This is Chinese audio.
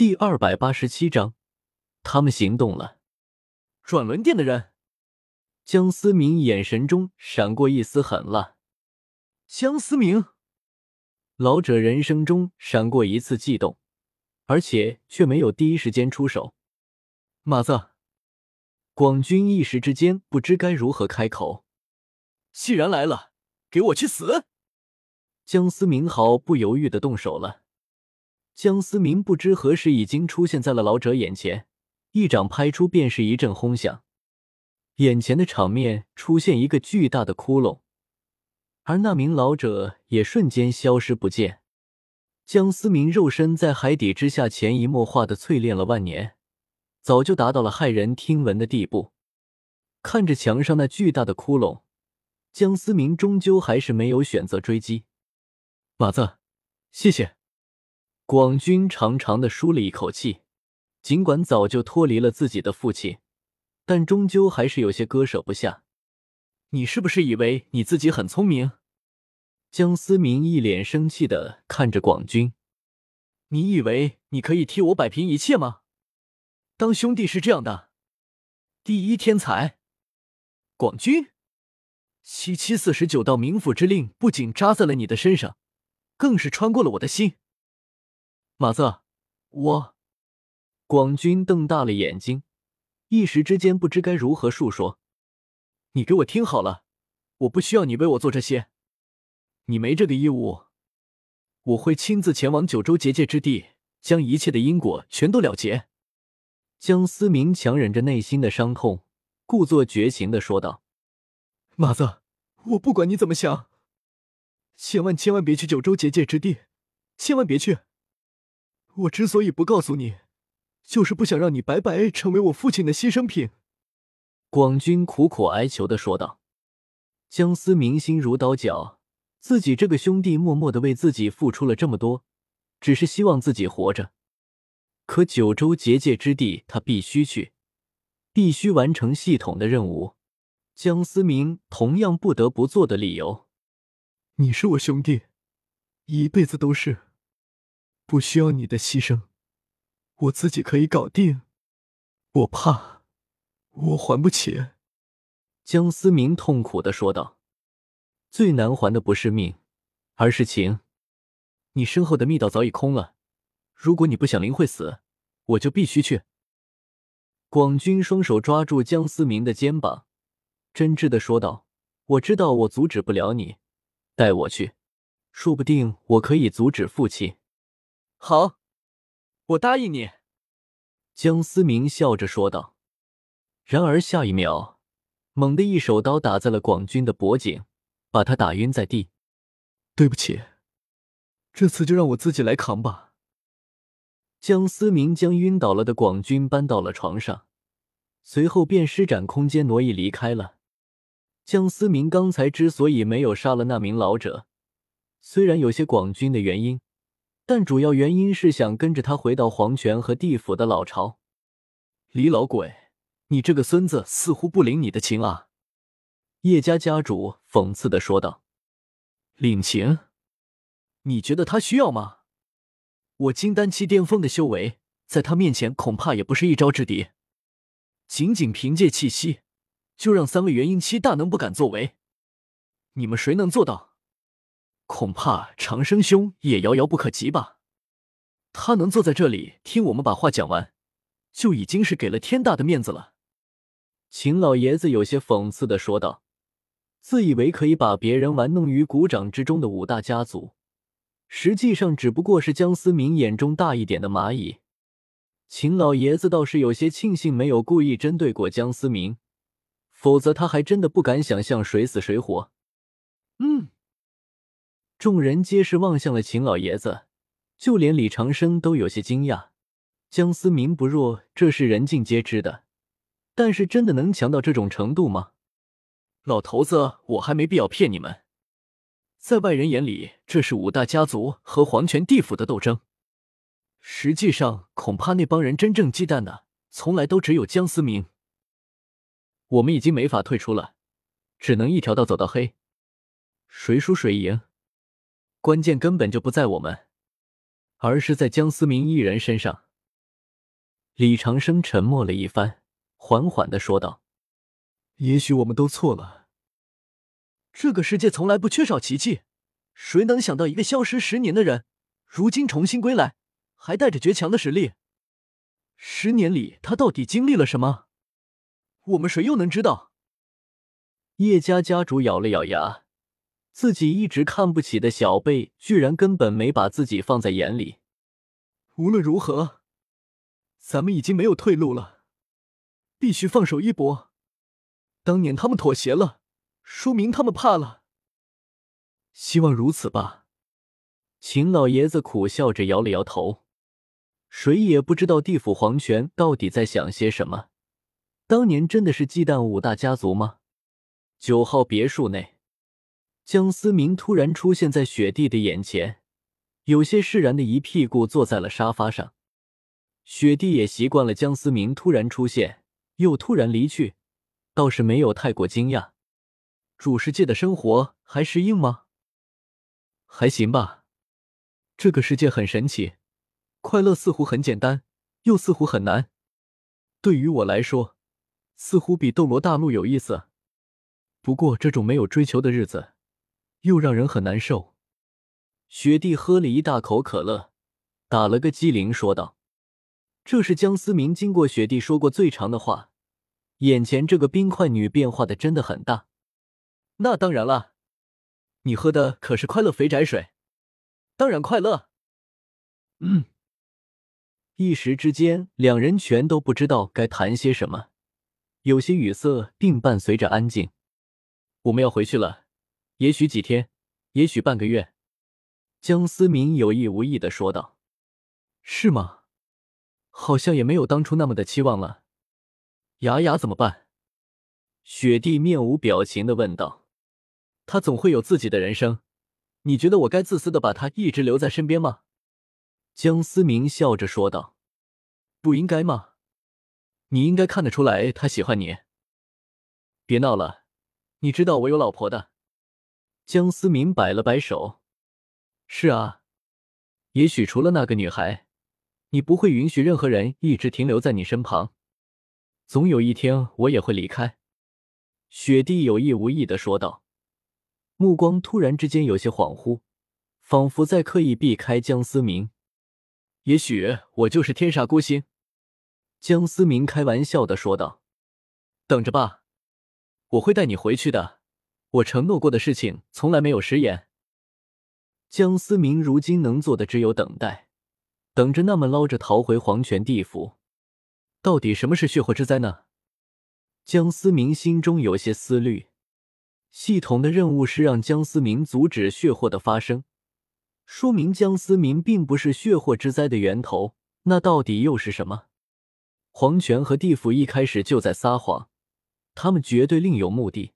第二百八十七章，他们行动了。转轮殿的人，江思明眼神中闪过一丝狠辣。江思明，老者人生中闪过一次悸动，而且却没有第一时间出手。马子，广军一时之间不知该如何开口。既然来了，给我去死！江思明毫不犹豫的动手了。江思明不知何时已经出现在了老者眼前，一掌拍出便是一阵轰响，眼前的场面出现一个巨大的窟窿。而那名老者也瞬间消失不见。江思明肉身在海底之下潜移默化的淬炼了万年，早就达到了骇人听闻的地步。看着墙上那巨大的窟窿，江思明终究还是没有选择追击。马子，谢谢。广军长长的舒了一口气，尽管早就脱离了自己的父亲，但终究还是有些割舍不下。你是不是以为你自己很聪明？江思明一脸生气的看着广军：“你以为你可以替我摆平一切吗？当兄弟是这样的。第一天才，广军，七七四十九道冥府之令不仅扎在了你的身上，更是穿过了我的心。马子，我……”广军瞪大了眼睛，一时之间不知该如何述说。你给我听好了，我不需要你为我做这些。你没这个义务，我会亲自前往九州结界之地，将一切的因果全都了结。江思明强忍着内心的伤痛，故作绝情的说道：“马子，我不管你怎么想，千万千万别去九州结界之地，千万别去。我之所以不告诉你，就是不想让你白白成为我父亲的牺牲品。”广军苦苦哀求的说道。江思明心如刀绞。自己这个兄弟默默的为自己付出了这么多，只是希望自己活着。可九州结界之地，他必须去，必须完成系统的任务。江思明同样不得不做的理由。你是我兄弟，一辈子都是，不需要你的牺牲，我自己可以搞定。我怕，我还不起。江思明痛苦的说道。最难还的不是命，而是情。你身后的密道早已空了，如果你不想林慧死，我就必须去。广军双手抓住江思明的肩膀，真挚的说道：“我知道我阻止不了你，带我去，说不定我可以阻止父亲。”好，我答应你。”江思明笑着说道。然而下一秒，猛地一手刀打在了广军的脖颈。把他打晕在地，对不起，这次就让我自己来扛吧。江思明将晕倒了的广军搬到了床上，随后便施展空间挪移离开了。江思明刚才之所以没有杀了那名老者，虽然有些广军的原因，但主要原因是想跟着他回到黄泉和地府的老巢。李老鬼，你这个孙子似乎不领你的情啊！叶家家主讽刺的说道：“领情？你觉得他需要吗？我金丹期巅峰的修为，在他面前恐怕也不是一招之敌。仅仅凭借气息，就让三位元婴期大能不敢作为。你们谁能做到？恐怕长生兄也遥遥不可及吧。他能坐在这里听我们把话讲完，就已经是给了天大的面子了。”秦老爷子有些讽刺的说道。自以为可以把别人玩弄于股掌之中的五大家族，实际上只不过是江思明眼中大一点的蚂蚁。秦老爷子倒是有些庆幸没有故意针对过江思明，否则他还真的不敢想象谁死谁活。嗯，众人皆是望向了秦老爷子，就连李长生都有些惊讶。江思明不弱，这是人尽皆知的，但是真的能强到这种程度吗？老头子，我还没必要骗你们。在外人眼里，这是五大家族和黄泉地府的斗争。实际上，恐怕那帮人真正忌惮的，从来都只有江思明。我们已经没法退出了，只能一条道走到黑。谁输谁赢，关键根本就不在我们，而是在江思明一人身上。李长生沉默了一番，缓缓的说道：“也许我们都错了。这个世界从来不缺少奇迹，谁能想到一个消失十年的人，如今重新归来，还带着绝强的实力？十年里他到底经历了什么？我们谁又能知道？”叶家家主咬了咬牙，自己一直看不起的小贝，居然根本没把自己放在眼里。无论如何，咱们已经没有退路了，必须放手一搏。当年他们妥协了，说明他们怕了。希望如此吧。秦老爷子苦笑着摇了摇头，谁也不知道地府皇权到底在想些什么。当年真的是忌惮五大家族吗？九号别墅内，江思明突然出现在雪地的眼前，有些释然的一屁股坐在了沙发上。雪地也习惯了江思明突然出现又突然离去，倒是没有太过惊讶。主世界的生活还适应吗？还行吧。这个世界很神奇，快乐似乎很简单，又似乎很难。对于我来说，似乎比斗罗大陆有意思。不过，这种没有追求的日子，又让人很难受。雪地喝了一大口可乐，打了个激灵，说道：“这是江思明经过雪地说过最长的话。眼前这个冰块女变化的真的很大。”那当然了，你喝的可是快乐肥宅水，当然快乐。嗯。一时之间，两人全都不知道该谈些什么，有些语塞，并伴随着安静。我们要回去了，也许几天，也许半个月。”江思明有意无意的说道。“是吗？好像也没有当初那么的期望了。雅雅怎么办？”雪地面无表情的问道。“他总会有自己的人生，你觉得我该自私的把他一直留在身边吗？”江思明笑着说道。“不应该吗？你应该看得出来他喜欢你。别闹了。”你知道我有老婆的，江思明摆了摆手。是啊，也许除了那个女孩，你不会允许任何人一直停留在你身旁。总有一天我也会离开。雪地有意无意的说道，目光突然之间有些恍惚，仿佛在刻意避开江思明。也许我就是天煞孤星。江思明开玩笑的说道。等着吧。我会带你回去的，我承诺过的事情从来没有食言。江思明如今能做的只有等待，等着那么捞着逃回黄泉地府。到底什么是血祸之灾呢？江思明心中有些思虑。系统的任务是让江思明阻止血祸的发生，说明江思明并不是血祸之灾的源头。那到底又是什么？黄泉和地府一开始就在撒谎。他们绝对另有目的。